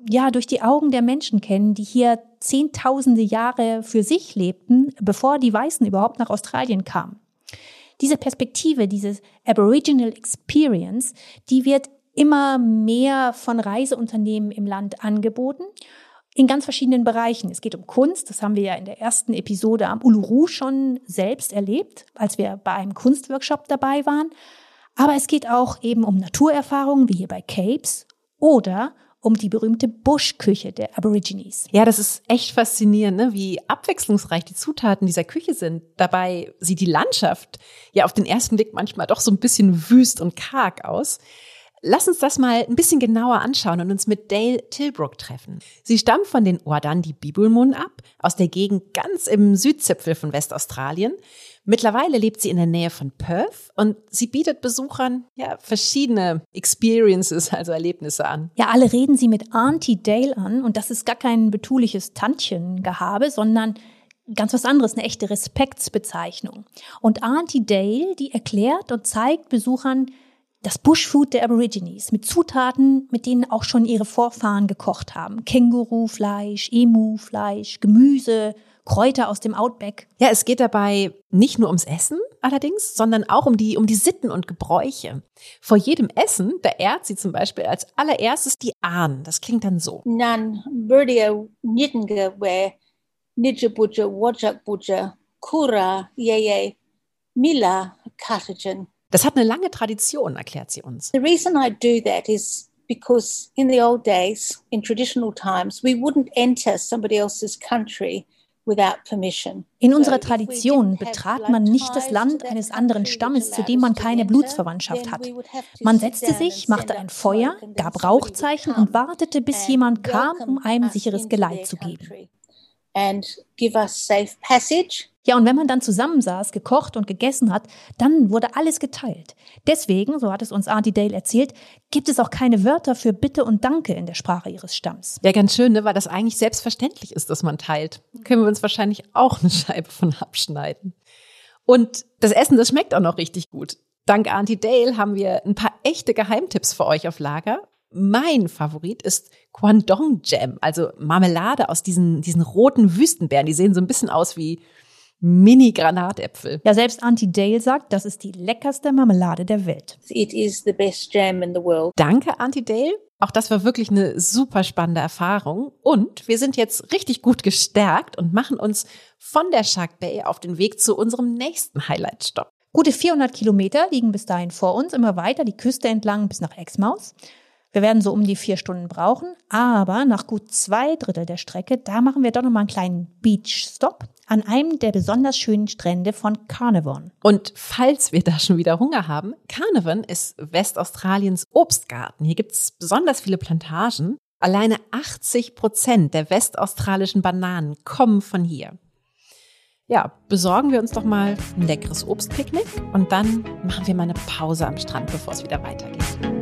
ja durch die Augen der Menschen kennen, die hier zehntausende Jahre für sich lebten, bevor die Weißen überhaupt nach Australien kamen. Diese Perspektive, dieses Aboriginal Experience, die wird immer mehr von Reiseunternehmen im Land angeboten in ganz verschiedenen Bereichen. Es geht um Kunst, das haben wir ja in der ersten Episode am Uluru schon selbst erlebt, als wir bei einem Kunstworkshop dabei waren. Aber es geht auch eben um Naturerfahrungen, wie hier bei Capes, oder um die berühmte Buschküche der Aborigines. Ja, das ist echt faszinierend, ne? wie abwechslungsreich die Zutaten dieser Küche sind. Dabei sieht die Landschaft ja auf den ersten Blick manchmal doch so ein bisschen wüst und karg aus. Lass uns das mal ein bisschen genauer anschauen und uns mit Dale Tilbrook treffen. Sie stammt von den Wardandi Bibulmun ab, aus der Gegend ganz im Südzipfel von Westaustralien. Mittlerweile lebt sie in der Nähe von Perth und sie bietet Besuchern ja verschiedene Experiences, also Erlebnisse an. Ja, alle reden sie mit Auntie Dale an und das ist gar kein betuliches Tantchengehabe, sondern ganz was anderes, eine echte Respektsbezeichnung. Und Auntie Dale, die erklärt und zeigt Besuchern, das Bushfood der Aborigines mit Zutaten, mit denen auch schon ihre Vorfahren gekocht haben. Kängurufleisch, Emufleisch, Gemüse, Kräuter aus dem Outback. Ja, es geht dabei nicht nur ums Essen allerdings, sondern auch um die, um die Sitten und Gebräuche. Vor jedem Essen, da ehrt sie zum Beispiel als allererstes die Ahnen. Das klingt dann so. Nan Kura, Yeye, Mila, Cartigen. Das hat eine lange Tradition, erklärt sie uns. The reason I do that is because in the old days, in traditional times, we wouldn't enter somebody else's country In unserer Tradition betrat man nicht das Land eines anderen Stammes, zu dem man keine Blutsverwandtschaft hat. Man setzte sich, machte ein Feuer, gab Rauchzeichen und wartete, bis jemand kam, um einem sicheres Geleit zu geben. Ja, und wenn man dann zusammensaß, gekocht und gegessen hat, dann wurde alles geteilt. Deswegen, so hat es uns Auntie Dale erzählt, gibt es auch keine Wörter für Bitte und Danke in der Sprache ihres Stamms. Ja, ganz schön, ne? weil das eigentlich selbstverständlich ist, dass man teilt. Können wir uns wahrscheinlich auch eine Scheibe von abschneiden. Und das Essen, das schmeckt auch noch richtig gut. Dank Auntie Dale haben wir ein paar echte Geheimtipps für euch auf Lager. Mein Favorit ist Guangdong Jam, also Marmelade aus diesen, diesen roten Wüstenbeeren. Die sehen so ein bisschen aus wie Mini-Granatäpfel. Ja, selbst Auntie Dale sagt, das ist die leckerste Marmelade der Welt. It is the best jam in the world. Danke, Auntie Dale. Auch das war wirklich eine super spannende Erfahrung. Und wir sind jetzt richtig gut gestärkt und machen uns von der Shark Bay auf den Weg zu unserem nächsten Highlight-Stopp. Gute 400 Kilometer liegen bis dahin vor uns, immer weiter die Küste entlang bis nach Exmouth. Wir werden so um die vier Stunden brauchen, aber nach gut zwei Drittel der Strecke, da machen wir doch noch mal einen kleinen Beach-Stop an einem der besonders schönen Strände von Carnarvon. Und falls wir da schon wieder Hunger haben, Carnarvon ist Westaustraliens Obstgarten. Hier gibt's besonders viele Plantagen. Alleine 80 Prozent der westaustralischen Bananen kommen von hier. Ja, besorgen wir uns doch mal ein leckeres Obstpicknick und dann machen wir mal eine Pause am Strand, bevor es wieder weitergeht.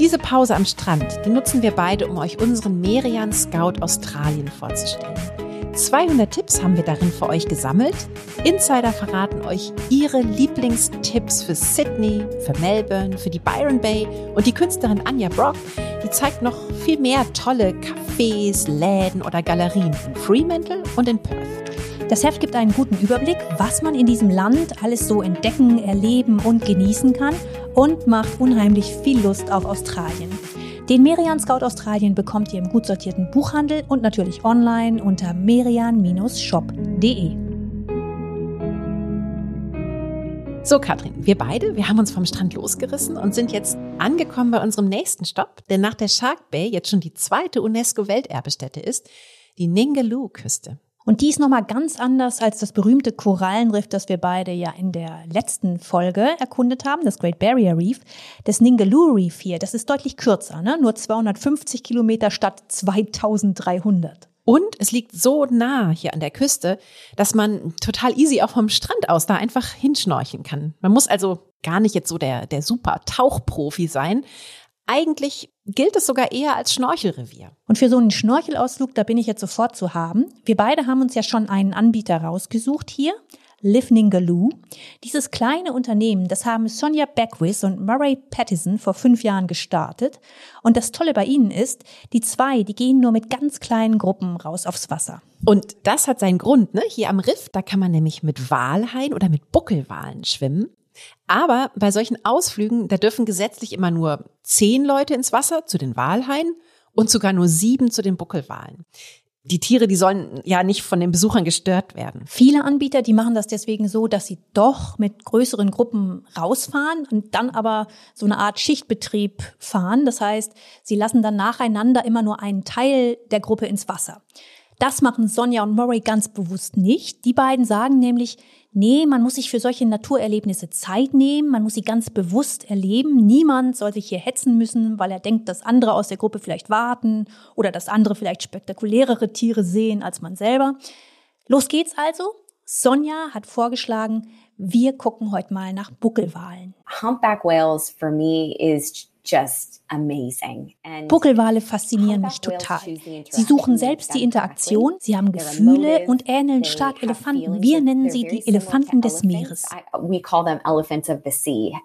Diese Pause am Strand, die nutzen wir beide, um euch unseren Merian Scout Australien vorzustellen. 200 Tipps haben wir darin für euch gesammelt. Insider verraten euch ihre Lieblingstipps für Sydney, für Melbourne, für die Byron Bay und die Künstlerin Anja Brock, die zeigt noch viel mehr tolle Cafés, Läden oder Galerien in Fremantle und in Perth. Das Heft gibt einen guten Überblick, was man in diesem Land alles so entdecken, erleben und genießen kann und macht unheimlich viel Lust auf Australien. Den Merian Scout Australien bekommt ihr im gut sortierten Buchhandel und natürlich online unter merian-shop.de. So, Katrin, wir beide, wir haben uns vom Strand losgerissen und sind jetzt angekommen bei unserem nächsten Stopp, der nach der Shark Bay jetzt schon die zweite UNESCO-Welterbestätte ist, die Ningaloo-Küste. Und die ist nochmal ganz anders als das berühmte Korallenriff, das wir beide ja in der letzten Folge erkundet haben, das Great Barrier Reef. Das Ningaloo Reef hier, das ist deutlich kürzer, ne? nur 250 Kilometer statt 2300. Und es liegt so nah hier an der Küste, dass man total easy auch vom Strand aus da einfach hinschnorcheln kann. Man muss also gar nicht jetzt so der, der super Tauchprofi sein, eigentlich gilt es sogar eher als Schnorchelrevier. Und für so einen Schnorchelausflug, da bin ich jetzt sofort zu haben. Wir beide haben uns ja schon einen Anbieter rausgesucht hier. Live Ningaloo. Dieses kleine Unternehmen, das haben Sonja Beckwith und Murray Pattison vor fünf Jahren gestartet. Und das Tolle bei ihnen ist, die zwei, die gehen nur mit ganz kleinen Gruppen raus aufs Wasser. Und das hat seinen Grund, ne? Hier am Riff, da kann man nämlich mit Walhaien oder mit Buckelwalen schwimmen. Aber bei solchen Ausflügen, da dürfen gesetzlich immer nur zehn Leute ins Wasser zu den Walhaien und sogar nur sieben zu den Buckelwalen. Die Tiere, die sollen ja nicht von den Besuchern gestört werden. Viele Anbieter, die machen das deswegen so, dass sie doch mit größeren Gruppen rausfahren und dann aber so eine Art Schichtbetrieb fahren. Das heißt, sie lassen dann nacheinander immer nur einen Teil der Gruppe ins Wasser. Das machen Sonja und Murray ganz bewusst nicht. Die beiden sagen nämlich, nee, man muss sich für solche Naturerlebnisse Zeit nehmen, man muss sie ganz bewusst erleben. Niemand soll sich hier hetzen müssen, weil er denkt, dass andere aus der Gruppe vielleicht warten oder dass andere vielleicht spektakulärere Tiere sehen als man selber. Los geht's also. Sonja hat vorgeschlagen, wir gucken heute mal nach Buckelwalen. Humpback whales for me is. Buckelwale faszinieren mich total. Sie suchen selbst die Interaktion, sie haben Gefühle und ähneln stark Elefanten. Wir nennen sie die Elefanten des Meeres.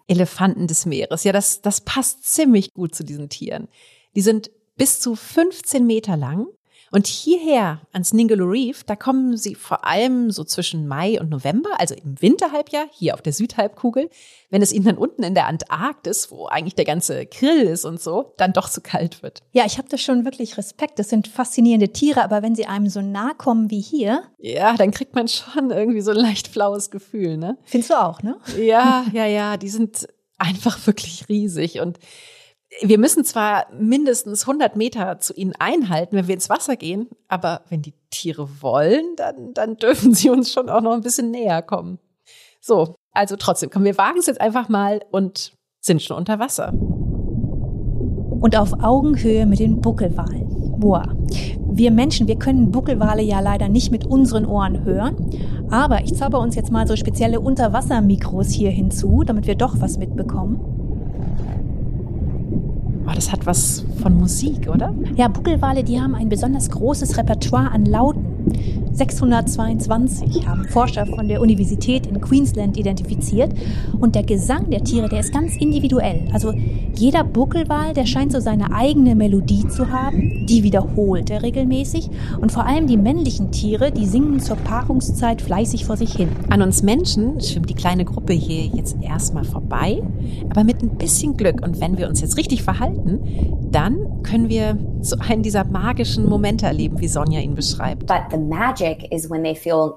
Elefanten des Meeres. Ja, das, das passt ziemlich gut zu diesen Tieren. Die sind bis zu 15 Meter lang und hierher ans Ningaloo Reef, da kommen sie vor allem so zwischen Mai und November, also im Winterhalbjahr, hier auf der Südhalbkugel. Wenn es ihnen dann unten in der Antarktis, wo eigentlich der ganze Grill ist und so, dann doch zu kalt wird. Ja, ich habe da schon wirklich Respekt. Das sind faszinierende Tiere, aber wenn sie einem so nah kommen wie hier. Ja, dann kriegt man schon irgendwie so ein leicht flaues Gefühl, ne? Findest du auch, ne? Ja, ja, ja. Die sind einfach wirklich riesig und Wir müssen zwar mindestens 100 Meter zu ihnen einhalten, wenn wir ins Wasser gehen, aber wenn die Tiere wollen, dann, dann dürfen sie uns schon auch noch ein bisschen näher kommen. So, also trotzdem, komm, wir wagen es jetzt einfach mal und sind schon unter Wasser. Und auf Augenhöhe mit den Buckelwalen. Boah. Wir Menschen, wir können Buckelwale ja leider nicht mit unseren Ohren hören. Aber ich zauber uns jetzt mal so spezielle Unterwassermikros hier hinzu, damit wir doch was mitbekommen. Oh, das hat was von Musik, oder? Ja, Buckelwale, die haben ein besonders großes Repertoire an Lauten. 622 haben Forscher von der Universität in Queensland identifiziert. Und der Gesang der Tiere, der ist ganz individuell. Also jeder Buckelwal, der scheint so seine eigene Melodie zu haben. Die wiederholt er regelmäßig. Und vor allem die männlichen Tiere, die singen zur Paarungszeit fleißig vor sich hin. An uns Menschen schwimmt die kleine Gruppe hier jetzt erstmal vorbei. Aber mit ein bisschen Glück und wenn wir uns jetzt richtig verhalten, dann können wir so einen dieser magischen Momente erleben, wie Sonja ihn beschreibt.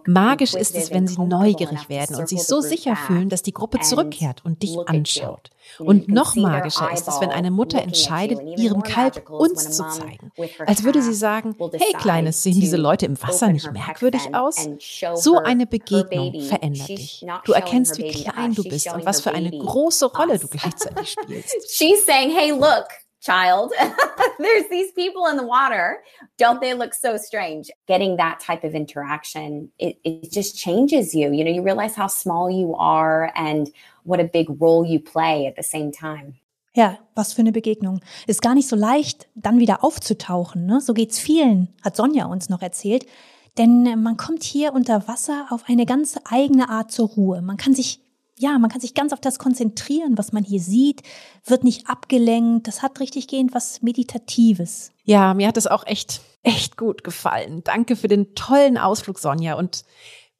Magisch ist es, wenn sie neugierig werden und sich so sicher fühlen, dass die Gruppe zurückkehrt und dich anschaut. Und noch magischer ist es, wenn eine Mutter entscheidet, ihrem Kalb uns zu zeigen. Als würde sie sagen, hey Kleines, sehen diese Leute im Wasser nicht merkwürdig aus? So eine Begegnung verändert dich. Du erkennst, wie klein du bist und was für eine große Rolle du gleichzeitig spielst. She's saying, hey, look, child. There's these people in the water. Don't they look so strange? Getting that type of interaction, it, it just changes you. You know, you realize how small you are and what a big role you play at the same time. Ja, was für eine Begegnung. Ist gar nicht so leicht, dann wieder aufzutauchen. Ne? So geht's vielen, hat Sonja uns noch erzählt. Denn man kommt hier unter Wasser auf eine ganz eigene Art zur Ruhe. Man kann sich ja, man kann sich ganz auf das konzentrieren, was man hier sieht, wird nicht abgelenkt. Das hat richtig gehend was Meditatives. Ja, mir hat es auch echt, echt gut gefallen. Danke für den tollen Ausflug, Sonja. Und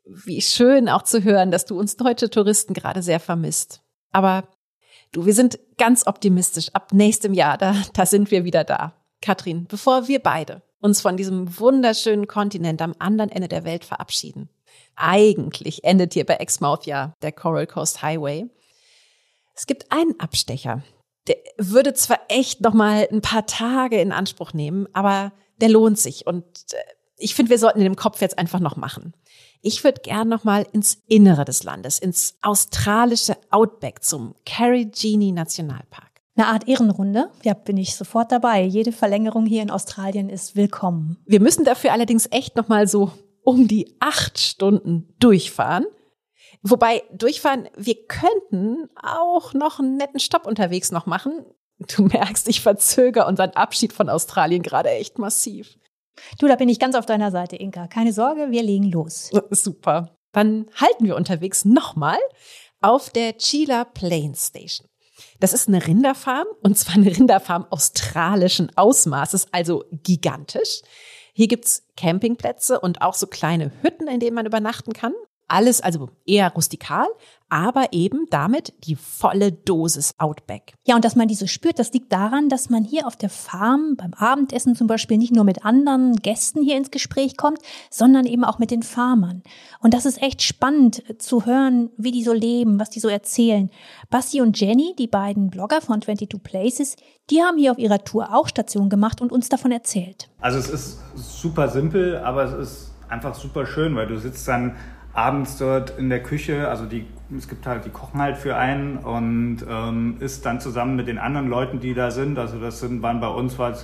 wie schön auch zu hören, dass du uns deutsche Touristen gerade sehr vermisst. Aber du, wir sind ganz optimistisch. Ab nächstem Jahr, da, da sind wir wieder da. Katrin, bevor wir beide uns von diesem wunderschönen Kontinent am anderen Ende der Welt verabschieden, eigentlich endet hier bei Exmouth ja der Coral Coast Highway. Es gibt einen Abstecher. Der würde zwar echt noch mal ein paar Tage in Anspruch nehmen, aber der lohnt sich und äh, ich finde, wir sollten den im Kopf jetzt einfach noch machen. Ich würde gern noch mal ins Innere des Landes, ins australische Outback zum Carigini Nationalpark. Eine Art Ehrenrunde? Ja, bin ich sofort dabei. Jede Verlängerung hier in Australien ist willkommen. Wir müssen dafür allerdings echt noch mal so um die acht Stunden durchfahren. Wobei durchfahren, wir könnten auch noch einen netten Stopp unterwegs noch machen. Du merkst, ich verzögere unseren Abschied von Australien gerade echt massiv. Du, da bin ich ganz auf deiner Seite, Inka. Keine Sorge, wir legen los. Super. Dann halten wir unterwegs nochmal auf der Chila Plains Station. Das ist eine Rinderfarm und zwar eine Rinderfarm australischen Ausmaßes, also gigantisch. Hier gibt's Campingplätze und auch so kleine Hütten, in denen man übernachten kann. Alles also eher rustikal, aber eben damit die volle Dosis Outback. Ja, und dass man die so spürt, das liegt daran, dass man hier auf der Farm beim Abendessen zum Beispiel nicht nur mit anderen Gästen hier ins Gespräch kommt, sondern eben auch mit den Farmern. Und das ist echt spannend zu hören, wie die so leben, was die so erzählen. Basti und Jenny, die beiden Blogger von 22 Places, die haben hier auf ihrer Tour auch Station gemacht und uns davon erzählt. Also es ist super simpel, aber es ist einfach super schön, weil du sitzt dann abends dort in der Küche, also die, es gibt halt, die kochen halt für einen und ähm, ist dann zusammen mit den anderen Leuten, die da sind. Also das sind, waren bei uns, war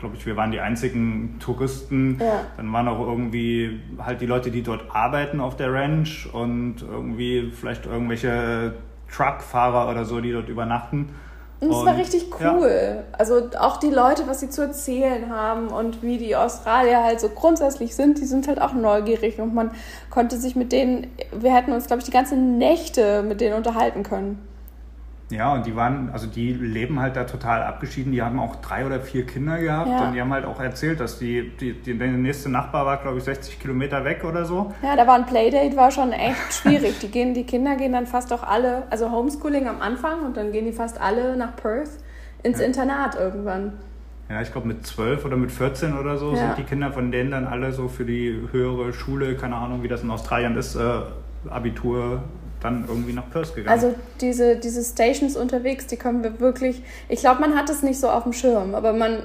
glaube ich, wir waren die einzigen Touristen. Ja. Dann waren auch irgendwie halt die Leute, die dort arbeiten auf der Ranch und irgendwie vielleicht irgendwelche Truckfahrer oder so, die dort übernachten. Und es war richtig cool. Ja. Also auch die Leute, was sie zu erzählen haben und wie die Australier halt so grundsätzlich sind, die sind halt auch neugierig und man konnte sich mit denen, wir hätten uns, glaube ich, die ganzen Nächte mit denen unterhalten können. Ja, und die waren, also die leben halt da total abgeschieden. Die haben auch drei oder vier Kinder gehabt ja. und die haben halt auch erzählt, dass die, die, die der nächste Nachbar war, glaube ich, 60 Kilometer weg oder so. Ja, da war ein Playdate, war schon echt schwierig. die gehen, die Kinder gehen dann fast auch alle, also Homeschooling am Anfang und dann gehen die fast alle nach Perth ins ja. Internat irgendwann. Ja, ich glaube mit 12 oder mit 14 oder so ja. sind die Kinder von denen dann alle so für die höhere Schule, keine Ahnung, wie das in Australien ist, äh, Abitur dann irgendwie nach Perth gegangen. Also diese, diese Stations unterwegs, die können wir wirklich, ich glaube, man hat es nicht so auf dem Schirm, aber man,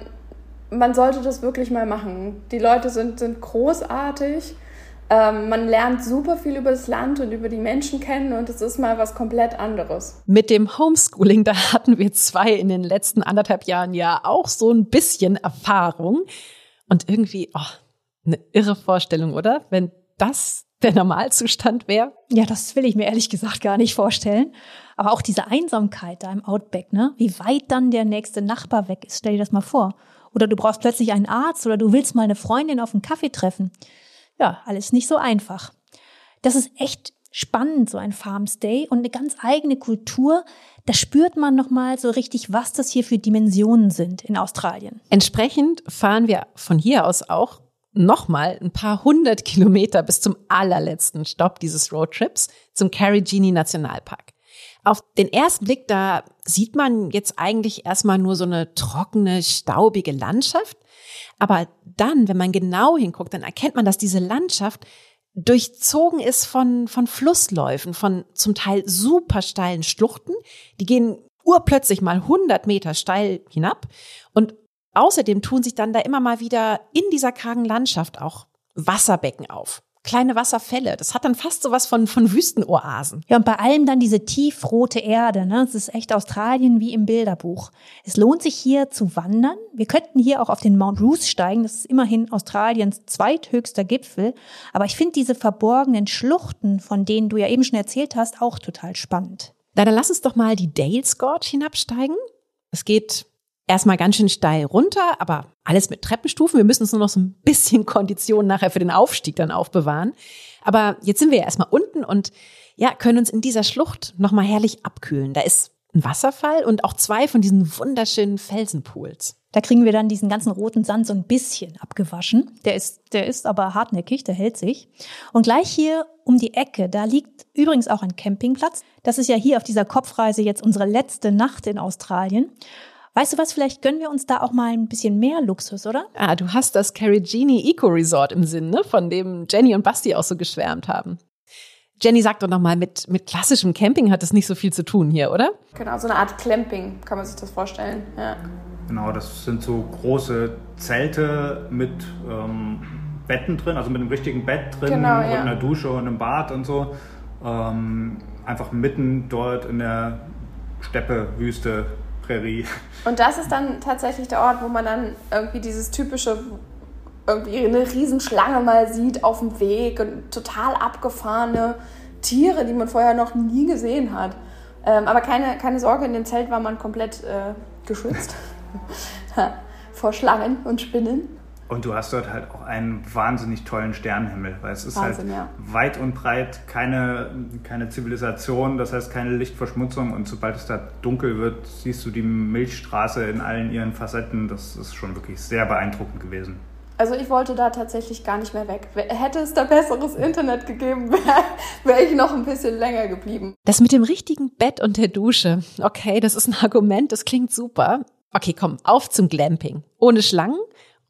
man sollte das wirklich mal machen. Die Leute sind, sind großartig. Ähm, man lernt super viel über das Land und über die Menschen kennen und es ist mal was komplett anderes. Mit dem Homeschooling, da hatten wir zwei in den letzten anderthalb Jahren ja auch so ein bisschen Erfahrung. Und irgendwie, oh, eine irre Vorstellung, oder? Wenn das der Normalzustand wäre? Ja, das will ich mir ehrlich gesagt gar nicht vorstellen. Aber auch diese Einsamkeit da im Outback, ne? Wie weit dann der nächste Nachbar weg ist, stell dir das mal vor. Oder du brauchst plötzlich einen Arzt oder du willst mal eine Freundin auf einen Kaffee treffen. Ja, alles nicht so einfach. Das ist echt spannend, so ein Farmstay und eine ganz eigene Kultur. Da spürt man nochmal so richtig, was das hier für Dimensionen sind in Australien. Entsprechend fahren wir von hier aus auch nochmal ein paar hundert Kilometer bis zum allerletzten Stopp dieses Roadtrips zum Carigini Nationalpark. Auf den ersten Blick, da sieht man jetzt eigentlich erstmal nur so eine trockene, staubige Landschaft. Aber dann, wenn man genau hinguckt, dann erkennt man, dass diese Landschaft durchzogen ist von, von Flussläufen, von zum Teil super steilen Schluchten. Die gehen urplötzlich mal 100 Meter steil hinab. Und Außerdem tun sich dann da immer mal wieder in dieser kargen Landschaft auch Wasserbecken auf. Kleine Wasserfälle. Das hat dann fast sowas von, von Wüstenoasen. Ja, und bei allem dann diese tiefrote Erde. Ne? Das ist echt Australien wie im Bilderbuch. Es lohnt sich hier zu wandern. Wir könnten hier auch auf den Mount Bruce steigen. Das ist immerhin Australiens zweithöchster Gipfel. Aber ich finde diese verborgenen Schluchten, von denen du ja eben schon erzählt hast, auch total spannend. Na, dann lass uns doch mal die Dales Gorge hinabsteigen. Es geht erstmal ganz schön steil runter, aber alles mit Treppenstufen. Wir müssen uns nur noch so ein bisschen Kondition nachher für den Aufstieg dann aufbewahren. Aber jetzt sind wir ja erstmal unten und ja, können uns in dieser Schlucht nochmal herrlich abkühlen. Da ist ein Wasserfall und auch zwei von diesen wunderschönen Felsenpools. Da kriegen wir dann diesen ganzen roten Sand so ein bisschen abgewaschen. Der ist, der ist aber hartnäckig, der hält sich. Und gleich hier um die Ecke, da liegt übrigens auch ein Campingplatz. Das ist ja hier auf dieser Kopfreise jetzt unsere letzte Nacht in Australien. Weißt du was, vielleicht gönnen wir uns da auch mal ein bisschen mehr Luxus, oder? Ah, du hast das Carigini Eco Resort im Sinn, ne? von dem Jenny und Basti auch so geschwärmt haben. Jenny, sag doch nochmal, mit, mit klassischem Camping hat das nicht so viel zu tun hier, oder? Genau, so eine Art Clamping, kann man sich das vorstellen. Ja. Genau, das sind so große Zelte mit ähm, Betten drin, also mit einem richtigen Bett drin genau, und ja. einer Dusche und einem Bad und so. Ähm, einfach mitten dort in der Steppe, Wüste Prärie. Und das ist dann tatsächlich der Ort, wo man dann irgendwie dieses typische, irgendwie eine Riesenschlange mal sieht auf dem Weg und total abgefahrene Tiere, die man vorher noch nie gesehen hat. Ähm, aber keine, keine Sorge, in dem Zelt war man komplett äh, geschützt vor Schlangen und Spinnen. Und du hast dort halt auch einen wahnsinnig tollen Sternenhimmel, weil es ist Wahnsinn, halt ja. weit und breit keine, keine Zivilisation, das heißt keine Lichtverschmutzung und sobald es da dunkel wird, siehst du die Milchstraße in allen ihren Facetten. Das ist schon wirklich sehr beeindruckend gewesen. Also ich wollte da tatsächlich gar nicht mehr weg. Hätte es da besseres Internet gegeben, wäre wär ich noch ein bisschen länger geblieben. Das mit dem richtigen Bett und der Dusche. Okay, das ist ein Argument, das klingt super. Okay, komm, auf zum Glamping. Ohne Schlangen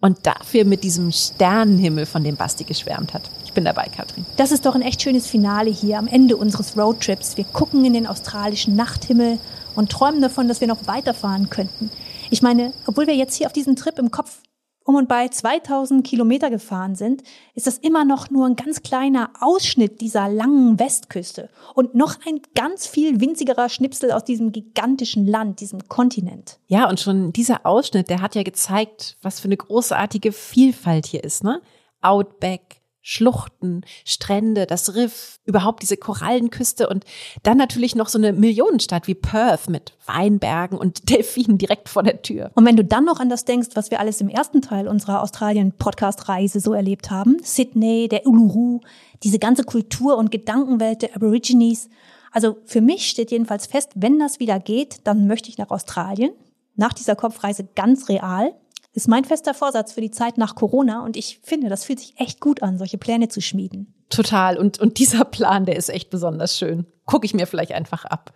und dafür mit diesem Sternenhimmel, von dem Basti geschwärmt hat. Ich bin dabei, Katrin. Das ist doch ein echt schönes Finale hier am Ende unseres Roadtrips. Wir gucken in den australischen Nachthimmel und träumen davon, dass wir noch weiterfahren könnten. Ich meine, obwohl wir jetzt hier auf diesen Trip im Kopf um und bei 2000 Kilometer gefahren sind, ist das immer noch nur ein ganz kleiner Ausschnitt dieser langen Westküste und noch ein ganz viel winzigerer Schnipsel aus diesem gigantischen Land, diesem Kontinent. Ja, und schon dieser Ausschnitt, der hat ja gezeigt, was für eine großartige Vielfalt hier ist, ne? Outback, Schluchten, Strände, das Riff, überhaupt diese Korallenküste und dann natürlich noch so eine Millionenstadt wie Perth mit Weinbergen und Delfinen direkt vor der Tür. Und wenn du dann noch an das denkst, was wir alles im ersten Teil unserer Australien-Podcast-Reise so erlebt haben, Sydney, der Uluru, diese ganze Kultur und Gedankenwelt der Aborigines, also für mich steht jedenfalls fest, wenn das wieder geht, dann möchte ich nach Australien. Nach dieser Kopfreise ganz real ist mein fester Vorsatz für die Zeit nach Corona und ich finde, das fühlt sich echt gut an, solche Pläne zu schmieden. Total. Und, und dieser Plan, der ist echt besonders schön. Gucke ich mir vielleicht einfach ab.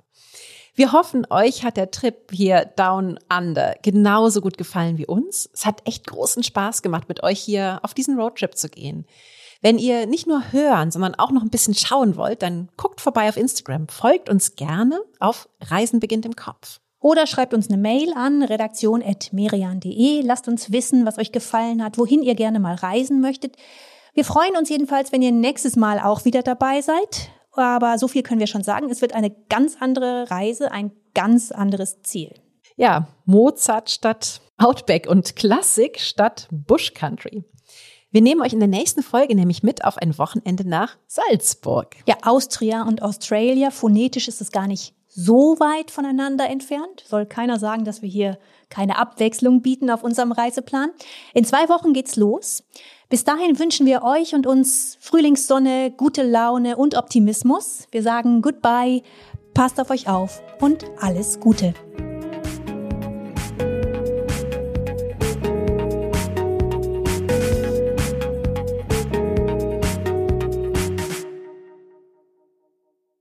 Wir hoffen, euch hat der Trip hier Down Under genauso gut gefallen wie uns. Es hat echt großen Spaß gemacht, mit euch hier auf diesen Roadtrip zu gehen. Wenn ihr nicht nur hören, sondern auch noch ein bisschen schauen wollt, dann guckt vorbei auf Instagram, folgt uns gerne auf Reisen beginnt im Kopf. Oder schreibt uns eine Mail an redaktion.merian.de. Lasst uns wissen, was euch gefallen hat, wohin ihr gerne mal reisen möchtet. Wir freuen uns jedenfalls, wenn ihr nächstes Mal auch wieder dabei seid. Aber so viel können wir schon sagen. Es wird eine ganz andere Reise, ein ganz anderes Ziel. Ja, Mozart statt Outback und Klassik statt Bush Country. Wir nehmen euch in der nächsten Folge nämlich mit auf ein Wochenende nach Salzburg. Ja, Austria und Australia. Phonetisch ist es gar nicht so weit voneinander entfernt. Soll keiner sagen, dass wir hier keine Abwechslung bieten auf unserem Reiseplan. In zwei Wochen geht's los. Bis dahin wünschen wir euch und uns Frühlingssonne, gute Laune und Optimismus. Wir sagen Goodbye, passt auf euch auf und alles Gute.